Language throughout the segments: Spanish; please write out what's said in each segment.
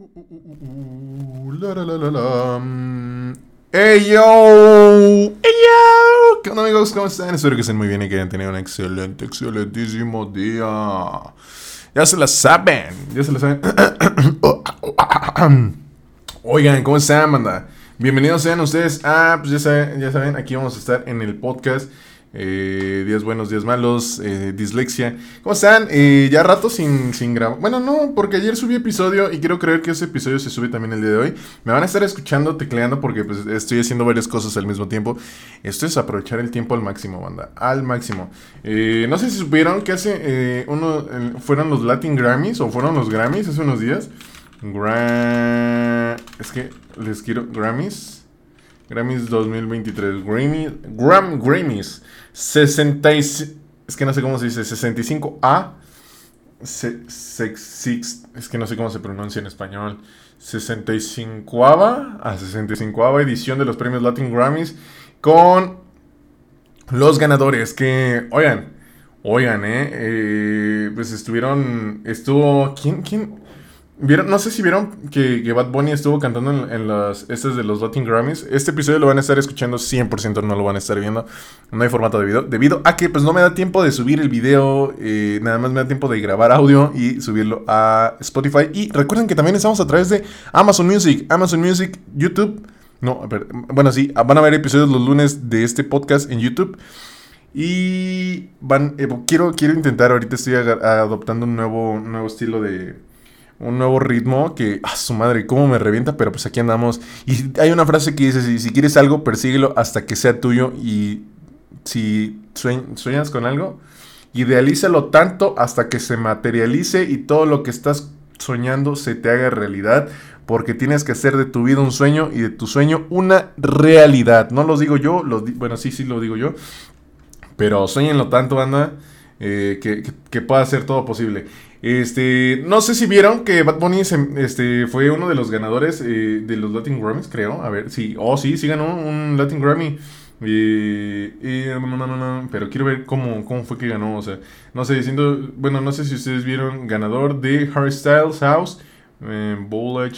La, la. Mm. ¡Ey, yo! ¡Ey, yo! ¿Qué onda, amigos? ¿Cómo están? Espero que estén muy bien y que hayan tenido un excelente, excelentísimo día. Ya se la saben. Ya se la saben. Oigan, ¿cómo están, banda? Bienvenidos sean ustedes. Ah, pues ya saben, ya saben, aquí vamos a estar en el podcast eh, días buenos, días malos, eh, dislexia. ¿Cómo están? Eh, ya rato sin, sin grabar. Bueno, no, porque ayer subí episodio y quiero creer que ese episodio se sube también el día de hoy. Me van a estar escuchando, tecleando, porque pues, estoy haciendo varias cosas al mismo tiempo. Esto es aprovechar el tiempo al máximo, banda. Al máximo. Eh, no sé si supieron que hace eh, uno. fueron los Latin Grammys o fueron los Grammys hace unos días. Gra es que les quiero. Grammys. Grammys 2023. Grammy, Gram, Grammys. 65. Es que no sé cómo se dice. 65A. Se, es que no sé cómo se pronuncia en español. 65 a 65 edición de los premios Latin Grammys con los ganadores que, oigan, oigan, eh, eh pues estuvieron, estuvo, ¿quién, quién? No sé si vieron que, Bad Bunny estuvo cantando en, las estas de los Latin Grammys. Este episodio lo van a estar escuchando 100%, no lo van a estar viendo. No hay formato de video. Debido a que pues no me da tiempo de subir el video. Eh, nada más me da tiempo de grabar audio y subirlo a Spotify. Y recuerden que también estamos a través de Amazon Music, Amazon Music, YouTube. No, bueno, sí, van a ver episodios los lunes de este podcast en YouTube. Y van, eh, quiero, quiero intentar, ahorita estoy adoptando un nuevo, un nuevo estilo de un nuevo ritmo que, a su madre, cómo me revienta, pero pues aquí andamos. Y hay una frase que dice, si, quieres algo, persíguelo hasta que sea tuyo y si sueñas con algo, idealízalo tanto hasta que se materialice y todo lo que estás soñando se te haga realidad, porque tienes que hacer de tu vida un sueño y de tu sueño una realidad. No lo digo yo, lo bueno, sí, sí lo digo yo, pero sueñenlo tanto, anda, eh, que, que pueda ser todo posible. Este, no sé si vieron que Bad Bunny este, fue uno de los ganadores eh, de los Latin Grammys, creo. A ver, sí. Oh, sí, sí ganó un Latin Grammy. pero quiero ver cómo, cómo fue que ganó. O sea, no sé, diciendo. Bueno, no sé si ustedes vieron ganador de Harry Styles House. Eh,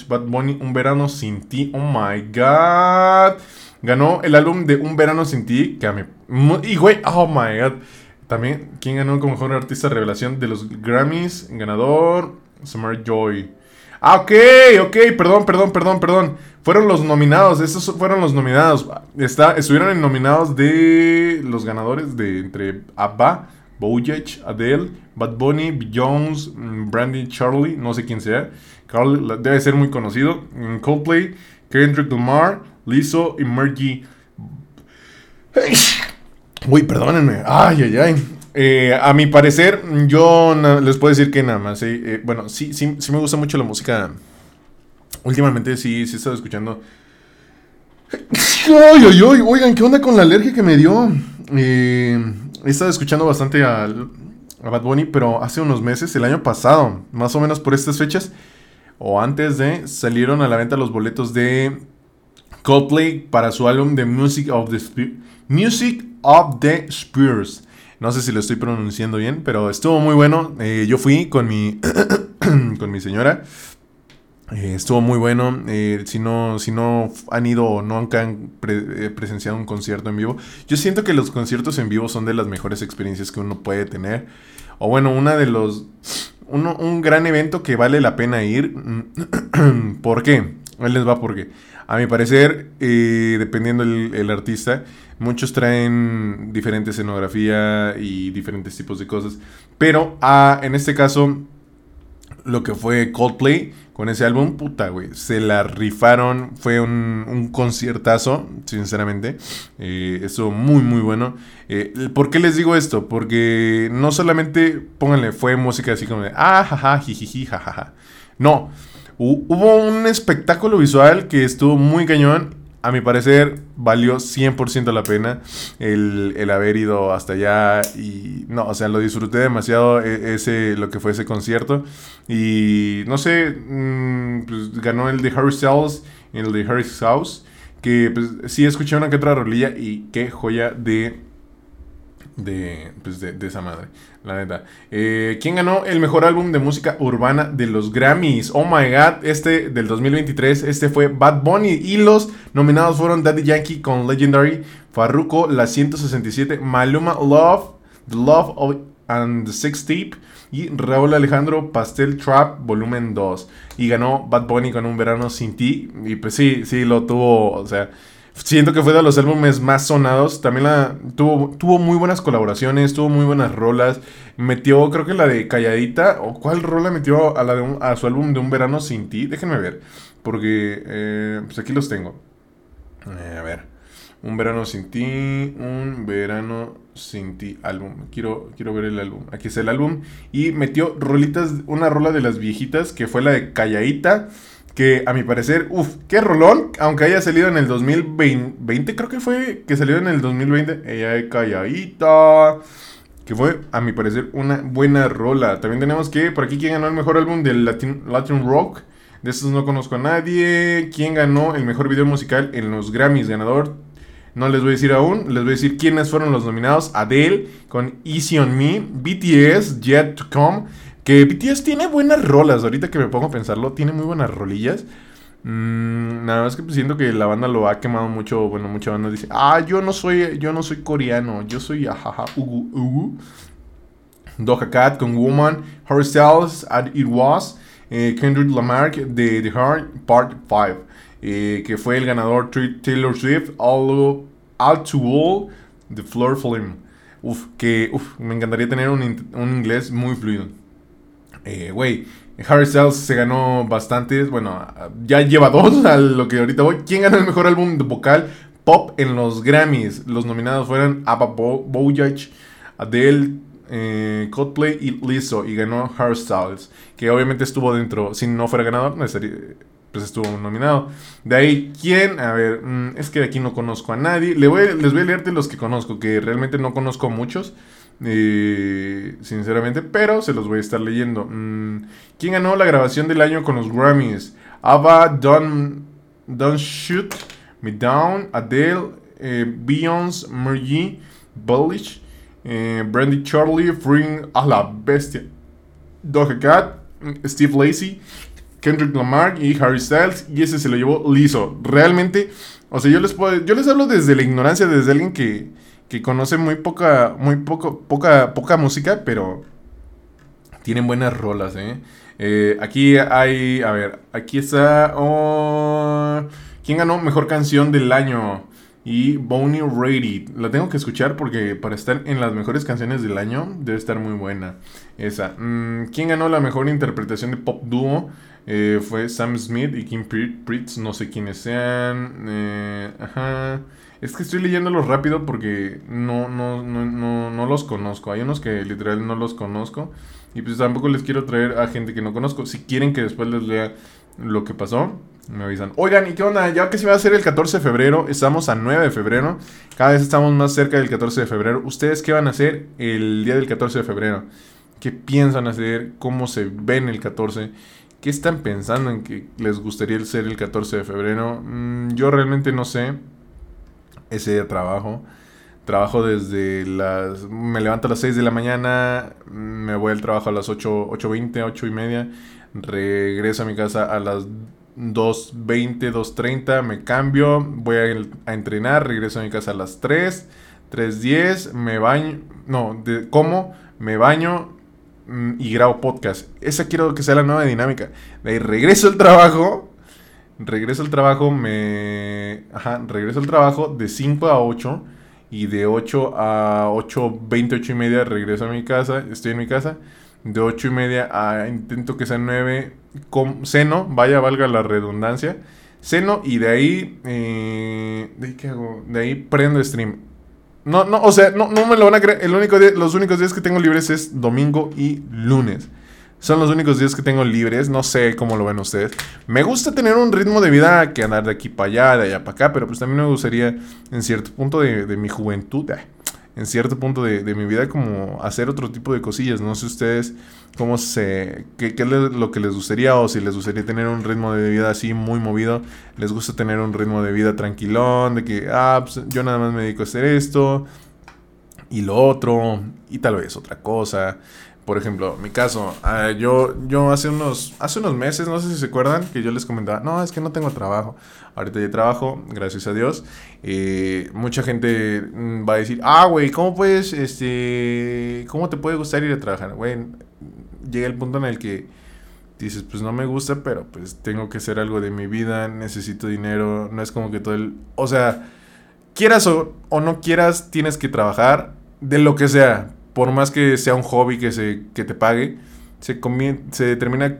Bad Bunny, Un Verano Sin Ti. Oh my god. Ganó el álbum de Un Verano Sin Ti. Que a mí. Y güey, oh my god. También, ¿quién ganó como mejor artista revelación de los Grammys? Ganador, Summer Joy. Ah, ok, ok, perdón, perdón, perdón, perdón. Fueron los nominados, estos fueron los nominados. Está, estuvieron en nominados de los ganadores de entre ABBA, Bojach, Adele, Bad Bunny, Jones, mm, Brandy Charlie, no sé quién sea. Carl debe ser muy conocido. Mm, Coldplay, Kendrick Lamar, Lizzo y Mergy. Uy, perdónenme. Ay, ay, ay. Eh, a mi parecer, yo les puedo decir que nada más. Eh, bueno, sí, sí, sí me gusta mucho la música. Últimamente sí, sí he estado escuchando. Ay, ay, ay. Oigan, ¿qué onda con la alergia que me dio? Eh, he estado escuchando bastante a, a Bad Bunny, pero hace unos meses, el año pasado, más o menos por estas fechas, o antes de, salieron a la venta los boletos de Coldplay para su álbum The Music of the Spirit. Music of the Spurs. No sé si lo estoy pronunciando bien, pero estuvo muy bueno. Eh, yo fui con mi, con mi señora. Eh, estuvo muy bueno. Eh, si, no, si no han ido o no han presenciado un concierto en vivo, yo siento que los conciertos en vivo son de las mejores experiencias que uno puede tener. O bueno, una de los. un gran evento que vale la pena ir. ¿Por qué? Él les va porque. A mi parecer, dependiendo el, artista, Muchos traen diferente escenografía y diferentes tipos de cosas. Pero ah, en este caso, lo que fue Coldplay con ese álbum, puta, güey. Se la rifaron. Fue un, conciertazo, sinceramente. Eh, estuvo muy, muy bueno. Eh, ¿Por qué les digo esto? Porque no solamente, pónganle, fue música así como de, ah, jaja, jijiji, jajaja. No. Hubo un espectáculo visual que estuvo muy cañón. A mi parecer, valió 100% la pena el, haber ido hasta allá y no, o sea, lo disfruté demasiado e, ese, lo que fue ese concierto. Y no sé, mm, pues, ganó el de Harry Styles y el de Harry's House, que pues sí escuché una que otra rolilla y qué joya de de, pues de, esa madre, la neta. Eh, ¿Quién ganó el mejor álbum de música urbana de los Grammys? Oh my god, este del 2023, este fue Bad Bunny. Y los nominados fueron Daddy Yankee con Legendary, Farruko, La 167, Maluma Love, The Love of, and the Six Tape y Raúl Alejandro Pastel Trap Volumen 2. Y ganó Bad Bunny con Un Verano Sin Ti. Y pues sí, sí, lo tuvo, o sea... Siento que fue de los álbumes más sonados. También la, tuvo, tuvo muy buenas colaboraciones, tuvo muy buenas rolas. Metió, creo que la de Calladita. ¿O cuál rola metió a, la de a su álbum de Un Verano Sin Ti? Déjenme ver. Porque, eh, pues aquí los tengo. Eh, a ver. Un verano sin ti, un verano sin ti álbum. Quiero, quiero ver el álbum. Aquí está el álbum. Y metió rolitas, una rola de las viejitas que fue la de Calladita que a mi parecer, uff, qué rolón, aunque haya salido en el 2020, creo que fue que salió en el 2020, ella es calladita, que fue a mi parecer una buena rola. También tenemos que, por aquí, ¿quién ganó el mejor álbum del Latin, Latin Rock? De estos no conozco a nadie. ¿Quién ganó el mejor video musical en los Grammys? Ganador. No les voy a decir aún, les voy a decir quiénes fueron los nominados. Adele con Easy on Me, BTS, Yet to Come, que BTS tiene buenas rolas, ahorita que me pongo a pensarlo, tiene muy buenas rolillas. Mm, nada más que siento que la banda lo ha quemado mucho. Bueno, mucha banda dice, ah, yo no soy, yo no soy coreano, yo soy ajaja. Doja Cat con Woman, Harry Styles, It Was, eh, Kendrick Lamar de The Heart Part 5, eh, que fue el ganador Taylor Swift, All, to All, The Floor Flame. Uf, que me encantaría tener un inglés muy fluido. Eh, güey, Harry Styles se ganó bastantes. Bueno, ya lleva dos a lo que ahorita voy. ¿Quién ganó el mejor álbum vocal pop en los Grammys? Los nominados fueron Abba Bojaj, Adele, eh, Coldplay y Lizzo. Y ganó Harry Styles, que obviamente estuvo dentro. Si no fuera ganador, no estaría, pues estuvo nominado. De ahí, ¿quién? A ver, mm, es que de aquí no conozco a nadie. Les voy, les voy a leerte los que conozco, que realmente no conozco muchos. Eh, sinceramente, pero se los voy a estar leyendo. Mm, ¿Quién ganó la grabación del año con los Grammys? Ava, Don't, Don't Shoot Me Down, Adele, eh, Beyoncé, Mergy, Bullish, eh, Brandy Charlie, Fring a la bestia, Doja Cat, Steve Lacey, Kendrick Lamar y Harry Styles. Y ese se lo llevó liso. Realmente, o sea, yo les puedo, yo les hablo desde la ignorancia, desde alguien que que conoce muy poca, muy poco, poca, poca música, pero tienen buenas rolas, ¿eh? ¿eh? aquí hay, a ver, aquí está, oh, ¿quién ganó Mejor Canción del Año? Y Bonnie Raidy. La tengo que escuchar porque para estar en las mejores canciones del año debe estar muy buena. Esa. Mm, ¿Quién ganó la mejor interpretación de pop dúo? Eh, fue Sam Smith y Kim Pritz. No sé quiénes sean. Eh, ajá. Es que estoy leyéndolos rápido porque no, no, no, no, los conozco. Hay unos que literal no los conozco. Y pues tampoco les quiero traer a gente que no conozco. Si quieren que después les lea lo que pasó, me avisan. Oigan, ¿y qué onda? Ya que se va a hacer el 14 de febrero, estamos a 9 de febrero. Cada vez estamos más cerca del 14 de febrero. ¿Ustedes qué van a hacer el día del 14 de febrero? ¿Qué piensan hacer? ¿Cómo se ven el 14? ¿Qué están pensando en que les gustaría ser el 14 de febrero? Mm, yo realmente no sé ese día trabajo. Trabajo desde las... Me levanto a las 6 de la mañana, me voy al trabajo a las 8, 8.20, 8 y media, regreso a mi casa a las 2.20, 2.30, me cambio, voy a, entrenar, regreso a mi casa a las 3, 3.10, me baño, no, de, como, me baño mm, y grabo podcast. Esa quiero que sea la nueva dinámica. De ahí regreso al trabajo, regreso al trabajo, me... Ajá, regreso al trabajo de 5 a 8 y de 8 a 8, 20, 8 y media regreso a mi casa, estoy en mi casa. De 8 y media a intento que sea 9, con, ceno, vaya, valga la redundancia. Ceno y de ahí, eh, ¿de ahí qué hago? De ahí prendo stream. No, no, o sea, no, no me lo van a creer. El único los únicos días que tengo libres es domingo y lunes. Son los únicos días que tengo libres. No sé cómo lo ven ustedes. Me gusta tener un ritmo de vida que andar de aquí para allá, de allá para acá. Pero pues también me gustaría, en cierto punto de, mi juventud, en cierto punto de, mi vida, como hacer otro tipo de cosillas. No sé ustedes cómo se. Qué, qué es lo que les gustaría. O si les gustaría tener un ritmo de vida así muy movido. Les gusta tener un ritmo de vida tranquilón. De que, ah, pues yo nada más me dedico a hacer esto y lo otro, y tal vez otra cosa. Por ejemplo, mi caso, ah, yo, yo hace unos, hace unos meses, no sé si se acuerdan, que yo les comentaba, no, es que no tengo trabajo. Ahorita ya trabajo, gracias a Dios. Eh, mucha gente mm, va a decir, ah, güey, ¿cómo puedes, este, cómo te puede gustar ir a trabajar? Güey, llega el punto en el que dices, pues no me gusta, pero pues tengo que hacer algo de mi vida, necesito dinero, no es como que todo el, o sea, quieras o, o no quieras, tienes que trabajar de lo que sea por más que sea un hobby que, se, que te pague, se, se termina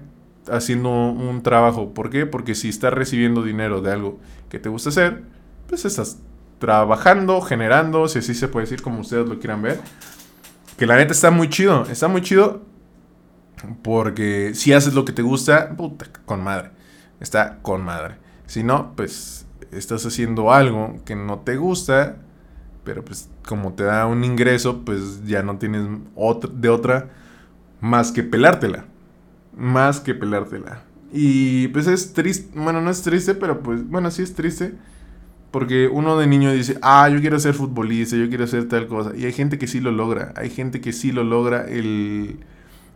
haciendo un trabajo. ¿Por qué? Porque si estás recibiendo dinero de algo que te gusta hacer, pues estás trabajando, generando, si así se puede decir, como ustedes lo quieran ver. Que la neta está muy chido, está muy chido. Porque si haces lo que te gusta, puta, con madre. Está con madre. Si no, pues estás haciendo algo que no te gusta pero pues como te da un ingreso, pues ya no tienes de otra más que pelártela. Más que pelártela. Y pues es triste, bueno, no es triste, pero pues, bueno, sí es triste. Porque uno de niño dice, ah, yo quiero ser futbolista, yo quiero hacer tal cosa. Y hay gente que sí lo logra, hay gente que sí lo logra el,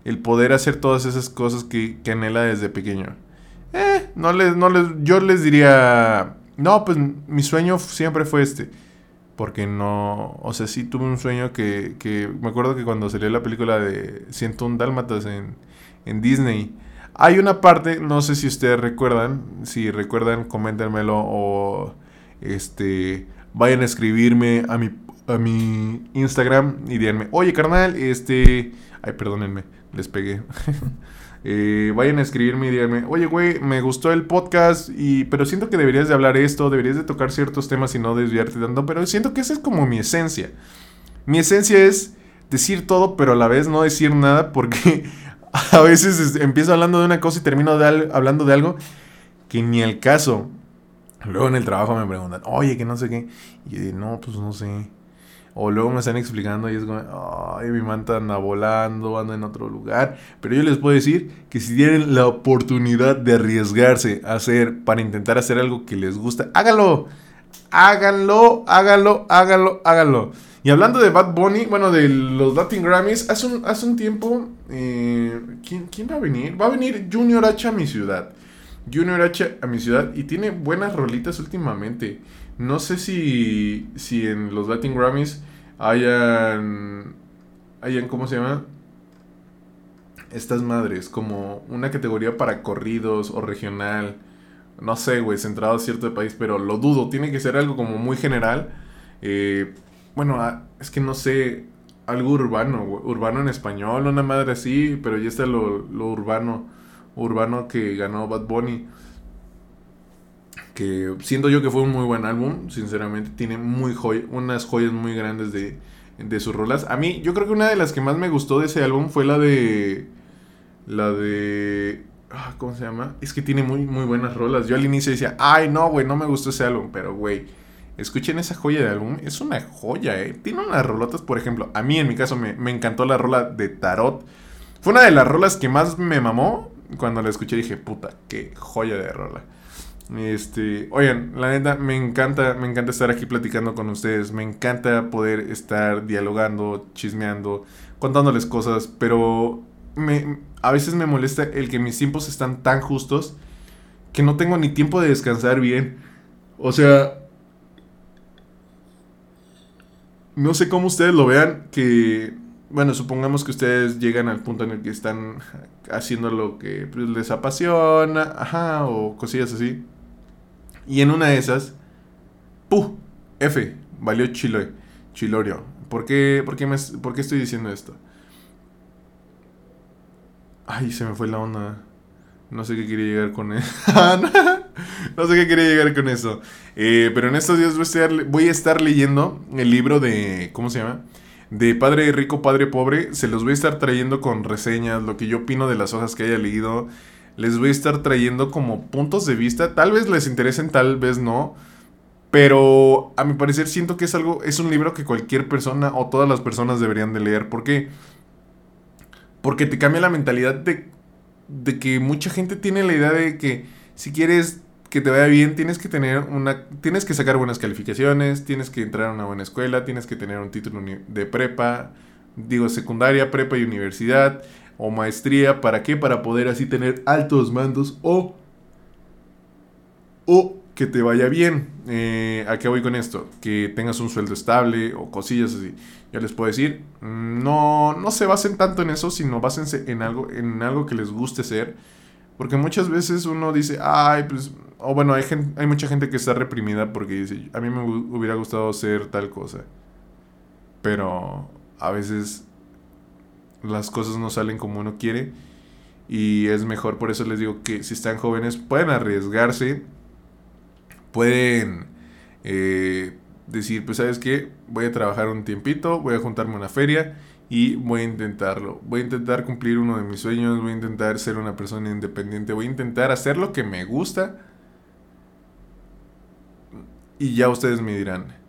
el poder hacer todas esas cosas que, que anhela desde pequeño. Eh, no les, no les, yo les diría, no, pues mi sueño siempre fue este porque no, o sea, sí tuve un sueño que, que me acuerdo que cuando salió la película de 101 Dálmatas en, en Disney, hay una parte, no sé si ustedes recuerdan, si recuerdan, coméntenmelo o este vayan a escribirme a mi a mi Instagram y díganme, "Oye, carnal, este, ay, perdónenme, les pegué." Eh, vayan a escribirme y díganme, oye, güey, me gustó el podcast, y, pero siento que deberías de hablar esto, deberías de tocar ciertos temas y no desviarte tanto, pero siento que esa es como mi esencia. Mi esencia es decir todo, pero a la vez no decir nada, porque a veces empiezo hablando de una cosa y termino hablando de algo que ni al caso. Luego en el trabajo me preguntan, oye, que no sé qué. Y yo digo, no, pues no sé. O luego me están explicando y es como, ay, mi manta anda volando, anda en otro lugar. Pero yo les puedo decir que si tienen la oportunidad de arriesgarse a hacer, para intentar hacer algo que les gusta, háganlo. Háganlo, háganlo, háganlo, háganlo. Y hablando de Bad Bunny, bueno, de los Latin Grammys, hace un, hace un tiempo, eh, ¿quién, ¿quién va a venir? Va a venir Junior H a mi ciudad. Junior H a mi ciudad y tiene buenas rolitas últimamente. No sé si, si en los Latin Grammys hayan, hayan, ¿cómo se llama? Estas madres, como una categoría para corridos o regional. No sé, güey, centrado a cierto país, pero lo dudo. Tiene que ser algo como muy general. Eh, bueno, ah, es que no sé, algo urbano, urbano en español, una madre así, pero ya está lo, lo urbano, urbano que ganó Bad Bunny que siento yo que fue un muy buen álbum, sinceramente, tiene muy unas joyas muy grandes de, de sus rolas. A mí, yo creo que una de las que más me gustó de ese álbum fue la de... La de... Ah, ¿Cómo se llama? Es que tiene muy, muy buenas rolas. Yo al inicio decía, ay, no, güey, no me gustó ese álbum, pero, güey, escuchen esa joya de álbum. Es una joya, ¿eh? Tiene unas rolotas, por ejemplo, a mí en mi caso me, me encantó la rola de Tarot. Fue una de las rolas que más me mamó. Cuando la escuché dije, puta, qué joya de rola. Este, oigan, la neta, me encanta, me encanta estar aquí platicando con ustedes, me encanta poder estar dialogando, chismeando, contándoles cosas, pero me, a veces me molesta el que mis tiempos están tan justos que no tengo ni tiempo de descansar bien. O sea, no sé cómo ustedes lo vean, que, bueno, supongamos que ustedes llegan al punto en el que están haciendo lo que pues, les apasiona, ajá, o cosillas así. Y en una de esas, ¡puh! F, valió chilo, chilorio. ¿Por qué, por, qué me, ¿Por qué estoy diciendo esto? Ay, se me fue la onda. No sé qué quería llegar con eso. no sé qué quería llegar con eso. Eh, pero en estos días voy a, estar, voy a estar leyendo el libro de. ¿Cómo se llama? De Padre Rico, Padre Pobre. Se los voy a estar trayendo con reseñas, lo que yo opino de las hojas que haya leído les voy a estar trayendo como puntos de vista. Tal vez les interesen, tal vez no. Pero a mi parecer siento que es algo, es un libro que cualquier persona o todas las personas deberían de leer. ¿Por qué? Porque te cambia la mentalidad de, de que mucha gente tiene la idea de que si quieres que te vaya bien, tienes que tener una, tienes que sacar buenas calificaciones, tienes que entrar a una buena escuela, tienes que tener un título de prepa, digo secundaria, prepa y universidad o maestría, ¿para qué? Para poder así tener altos mandos o o que te vaya bien. Eh, ¿A qué voy con esto? Que tengas un sueldo estable o cosillas así. Ya les puedo decir, no, no se basen tanto en eso, sino básense en algo, en algo que les guste ser. Porque muchas veces uno dice, ay, pues, o bueno, hay, hay mucha gente que está reprimida porque dice, a mí me hubiera gustado ser tal cosa. Pero a veces las cosas no salen como uno quiere. Y es mejor, por eso les digo que si están jóvenes pueden arriesgarse pueden eh, decir, pues sabes qué, voy a trabajar un tiempito, voy a juntarme una feria y voy a intentarlo. Voy a intentar cumplir uno de mis sueños, voy a intentar ser una persona independiente, voy a intentar hacer lo que me gusta y ya ustedes me dirán.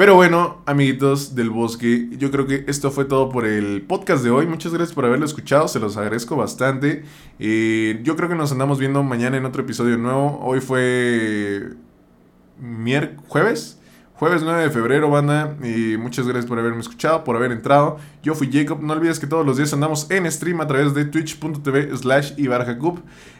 Pero bueno, amiguitos del bosque, yo creo que esto fue todo por el podcast de hoy. Muchas gracias por haberlo escuchado, se los agradezco bastante. Eh, yo creo que nos andamos viendo mañana en otro episodio nuevo. Hoy fue jueves. Jueves 9 de febrero, banda. Y muchas gracias por haberme escuchado, por haber entrado. Yo fui Jacob. No olvides que todos los días andamos en stream a través de twitch.tv slash Ibarjacup.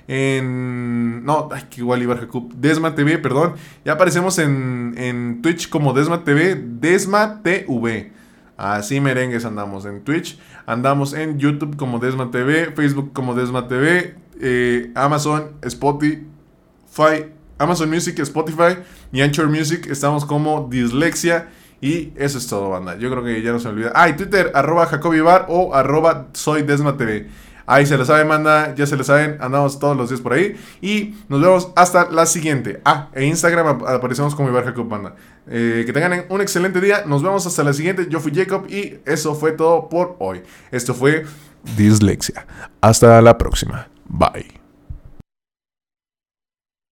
En. No, ay, que igual Ibarjacup. Desma TV, perdón. Ya aparecemos en, en Twitch como Desma TV. Desma TV. Así merengues andamos en Twitch. Andamos en YouTube como Desma TV. Facebook como Desma TV. Eh, Amazon, Spotify. Amazon Music, Spotify y Anchor Music. Estamos como Dislexia. Y eso es todo, banda. Yo creo que ya no se olvida. Ah, y Twitter, arroba Jacobibar o arroba Soy Desma TV. Ahí se lo saben, manda, ya se lo saben, andamos todos los días por ahí. Y nos vemos hasta la siguiente. Ah, en Instagram aparecemos como Ibar Jacob Banda. Eh, que tengan un excelente día, nos vemos hasta la siguiente. Yo fui Jacob y eso fue todo por hoy. Esto fue Dislexia. Hasta la próxima. Bye.